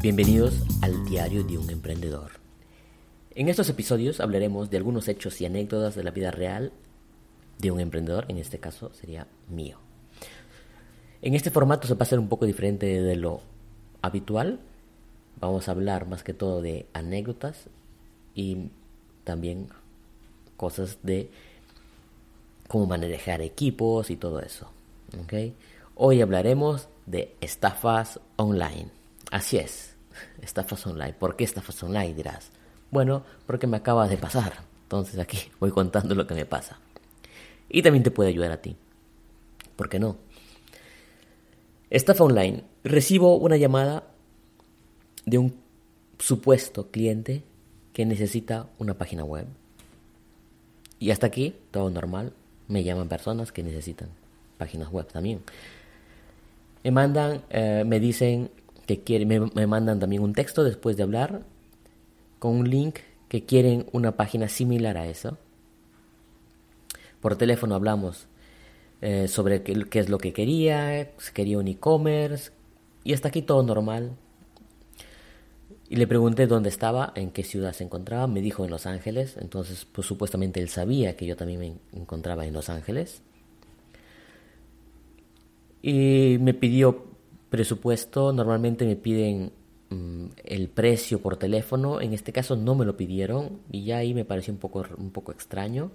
Bienvenidos al Diario de un Emprendedor. En estos episodios hablaremos de algunos hechos y anécdotas de la vida real de un emprendedor, en este caso sería mío. En este formato se va a ser un poco diferente de lo habitual. Vamos a hablar más que todo de anécdotas y también cosas de cómo manejar equipos y todo eso. Hoy hablaremos de estafas online. Así es, estafas online. ¿Por qué estafas online? Dirás. Bueno, porque me acaba de pasar. Entonces aquí voy contando lo que me pasa. Y también te puede ayudar a ti. ¿Por qué no? Estafa online. Recibo una llamada de un supuesto cliente que necesita una página web. Y hasta aquí, todo normal. Me llaman personas que necesitan páginas web también. Me mandan, eh, me dicen que quieren, me, mandan también un texto después de hablar con un link que quieren una página similar a eso. Por teléfono hablamos eh, sobre qué, qué, es lo que quería, si quería un e-commerce y hasta aquí todo normal. Y le pregunté dónde estaba, en qué ciudad se encontraba, me dijo en Los Ángeles, entonces pues supuestamente él sabía que yo también me encontraba en Los Ángeles. Y me pidió presupuesto, normalmente me piden mm, el precio por teléfono, en este caso no me lo pidieron y ya ahí me pareció un poco, un poco extraño,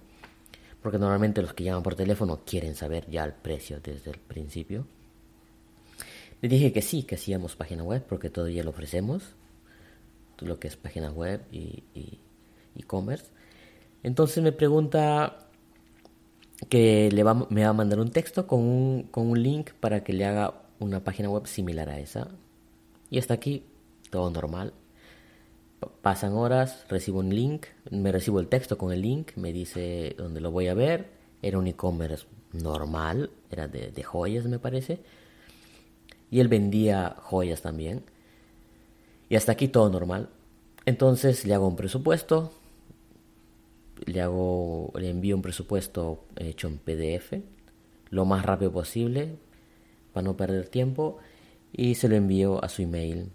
porque normalmente los que llaman por teléfono quieren saber ya el precio desde el principio. Le dije que sí, que hacíamos página web, porque todavía lo ofrecemos, lo que es página web y e-commerce. Entonces me pregunta que le va, me va a mandar un texto con un, con un link para que le haga una página web similar a esa. Y hasta aquí todo normal. Pasan horas, recibo un link, me recibo el texto con el link, me dice dónde lo voy a ver. Era un e-commerce normal, era de, de joyas me parece. Y él vendía joyas también. Y hasta aquí todo normal. Entonces le hago un presupuesto, le hago, le envío un presupuesto hecho en PDF, lo más rápido posible, para no perder tiempo y se lo envío a su email.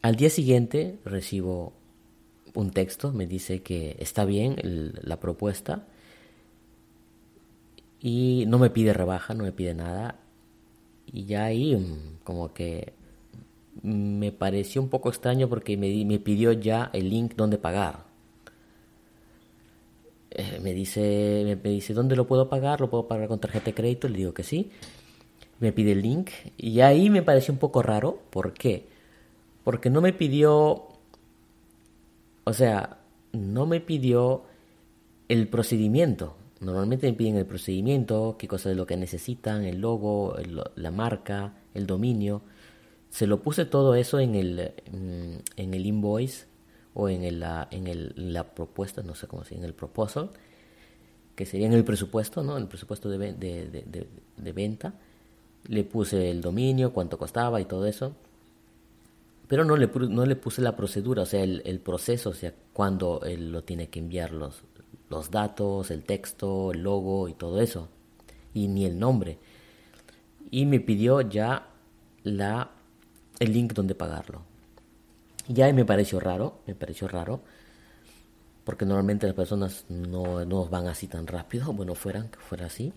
Al día siguiente recibo un texto, me dice que está bien la propuesta y no me pide rebaja, no me pide nada. Y ya ahí mm, como que me pareció un poco extraño porque me, me pidió ya el link donde pagar. Eh, me dice, me dice, ¿dónde lo puedo pagar? ¿Lo puedo pagar con tarjeta de crédito? Le digo que sí me pide el link y ahí me pareció un poco raro. ¿Por qué? Porque no me pidió, o sea, no me pidió el procedimiento. Normalmente me piden el procedimiento, qué cosa es lo que necesitan, el logo, la marca, el dominio. Se lo puse todo eso en el, mm, en el invoice o en, el, en el, la propuesta, no sé cómo se en el proposal, que sería en el presupuesto, ¿no? El presupuesto de, de, de venta le puse el dominio, cuánto costaba y todo eso. Pero no le, no le puse la procedura, o sea, el, proceso, o sea, cuándo él lo tiene que enviar los, los datos, el texto, el logo y todo eso. Y ni el nombre. Y me pidió ya la, el link donde pagarlo. Ya me pareció raro, me pareció raro. Porque normalmente las personas no, no van así tan rápido. Bueno, fueran, que fuera así.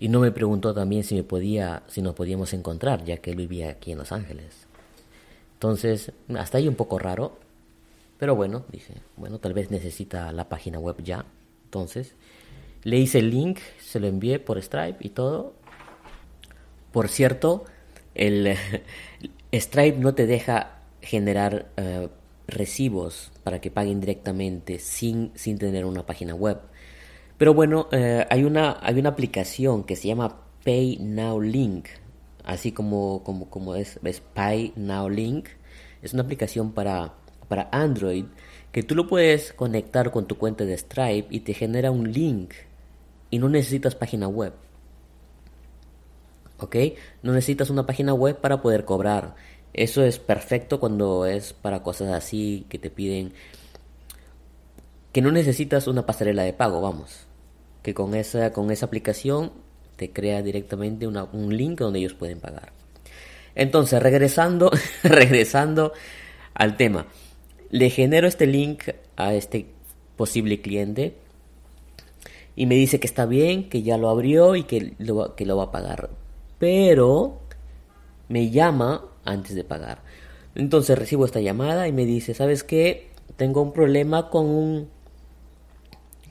Y no me preguntó también si me podía, si nos podíamos encontrar, ya que él vivía aquí en Los Ángeles. Entonces, hasta ahí un poco raro, pero bueno, dije, bueno, tal vez necesita la página web ya. Entonces, le hice el link, se lo envié por Stripe y todo. Por cierto, el Stripe no te deja generar eh, recibos para que paguen directamente sin, sin tener una página web. Pero bueno, eh, hay, una, hay una aplicación que se llama Pay Now Link, así como, como, como es, es Pay Now Link. Es una aplicación para, para Android que tú lo puedes conectar con tu cuenta de Stripe y te genera un link y no necesitas página web. ¿Ok? No necesitas una página web para poder cobrar. Eso es perfecto cuando es para cosas así que te piden que no necesitas una pasarela de pago, vamos. Que con esa, con esa aplicación te crea directamente un link donde ellos pueden pagar. Entonces, regresando, regresando al tema. Le genero este link a este posible cliente y me dice que está bien, que ya lo abrió y que lo, que lo va a pagar. Pero me llama antes de pagar. Entonces recibo esta llamada y me dice, ¿sabes qué? Tengo un problema con un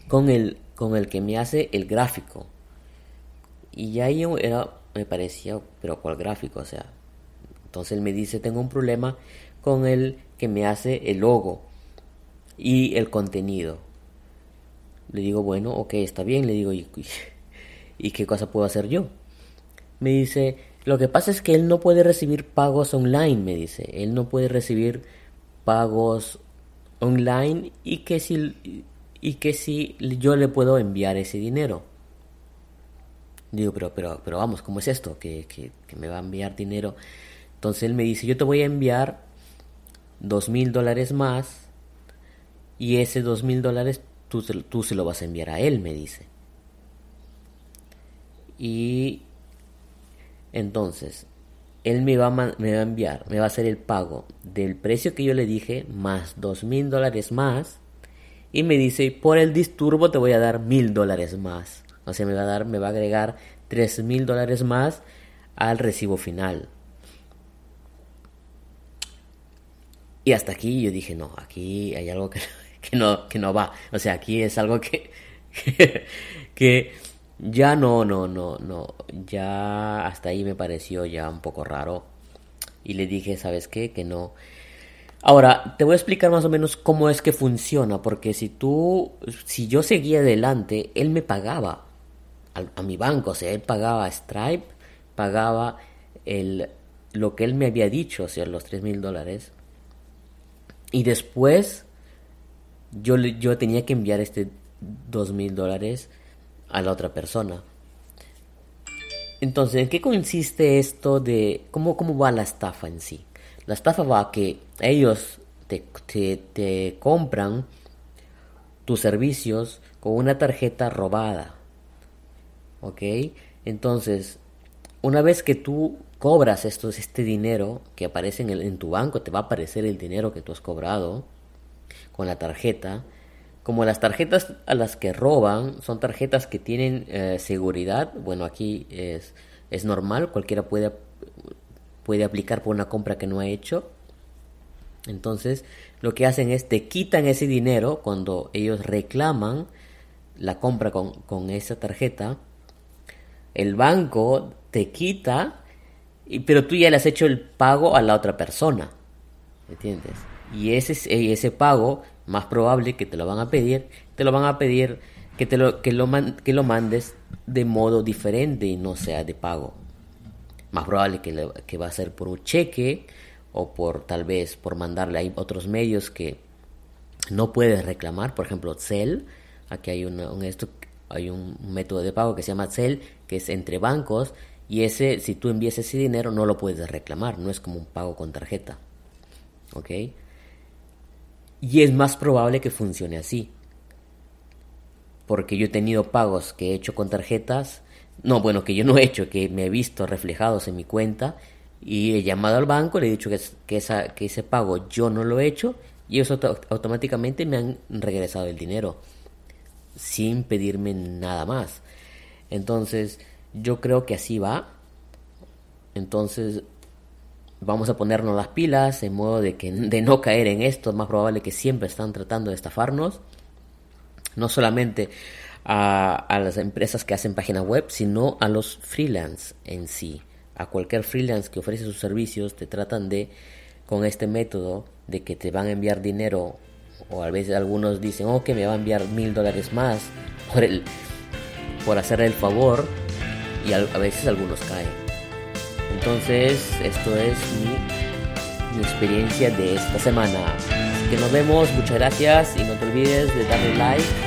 con el con el que me hace el gráfico. Y ya ahí era me parecía, pero ¿cuál gráfico? O sea, entonces él me dice, "Tengo un problema con el que me hace el logo y el contenido." Le digo, "Bueno, ok, está bien." Le digo, "¿Y, y qué cosa puedo hacer yo?" Me dice, lo que pasa es que él no puede recibir pagos online, me dice. Él no puede recibir pagos online y que si, y que si yo le puedo enviar ese dinero. Digo, pero, pero, pero vamos, ¿cómo es esto? Que, que, me va a enviar dinero. Entonces él me dice, yo te voy a enviar dos mil dólares más y ese dos mil dólares tú, tú se lo vas a enviar a él, me dice. Y entonces, él me va, me va a enviar, me va a hacer el pago del precio que yo le dije, más dos mil dólares más, y me dice, por el disturbo te voy a dar mil dólares más. O sea, me va a dar, me va a agregar tres mil dólares más al recibo final. Y hasta aquí yo dije, no, aquí hay algo que, no, que no va. O sea, aquí es algo que, que ya no, no, no, no. Ya hasta ahí me pareció ya un poco raro. Y le dije, ¿sabes qué? Que no. Ahora, te voy a explicar más o menos cómo es que funciona, porque si tú, si yo seguía adelante, él me pagaba a, mi banco, o sea, él pagaba Stripe, pagaba el, lo que él me había dicho, o sea, los 3 mil dólares. Y después yo, yo tenía que enviar este 2 mil dólares a la otra persona. Entonces, ¿en qué consiste esto de cómo, cómo va la estafa en sí? La estafa va que ellos te, te, compran tus servicios con una tarjeta robada. ¿Ok? Entonces, una vez que tú cobras estos, este dinero que aparece en, en tu banco, te va a aparecer el dinero que tú has cobrado con la tarjeta como las tarjetas a las que roban son tarjetas que tienen eh, seguridad, bueno, aquí es, es normal, cualquiera puede, puede aplicar por una compra que no ha hecho. Entonces, lo que hacen es te quitan ese dinero cuando ellos reclaman la compra con, con esa tarjeta. El banco te quita, y, pero tú ya le has hecho el pago a la otra persona. ¿Entiendes? Y ese, ese pago más probable que te lo van a pedir, te lo van a pedir que, te lo, que, lo, que lo mandes de modo diferente y no sea de pago. Más probable que, que va a ser por un cheque o por tal vez por mandarle a otros medios que no puedes reclamar, por ejemplo, Cell, aquí hay, un, esto, hay un método de pago que se llama Cell, que es entre bancos, y ese, si tú envías ese dinero, no lo puedes reclamar, no es como un pago con tarjeta. ¿Ok? Y es más probable que funcione así. Porque yo he tenido pagos que he hecho con tarjetas. No, bueno, que yo no he hecho, que me he visto reflejados en mi cuenta. Y he llamado al banco, le he dicho que, que, que ese pago yo no lo he hecho. Y eso automáticamente me han regresado el dinero. Sin pedirme nada más. Entonces, yo creo que así va. Entonces, vamos a ponernos las pilas en modo de que de no caer en esto, es más probable que siempre están tratando de estafarnos, no solamente a, las empresas que hacen página web, sino a los freelance en sí, a cualquier freelance que ofrece sus servicios, te tratan de, con este método, de que te van a enviar dinero, o a veces algunos dicen, oh, que me va a enviar mil dólares más por, el, por hacer el favor, y a, veces algunos caen. Entonces, esto es mi, experiencia de esta semana. Que nos vemos, muchas gracias y no te olvides de darle like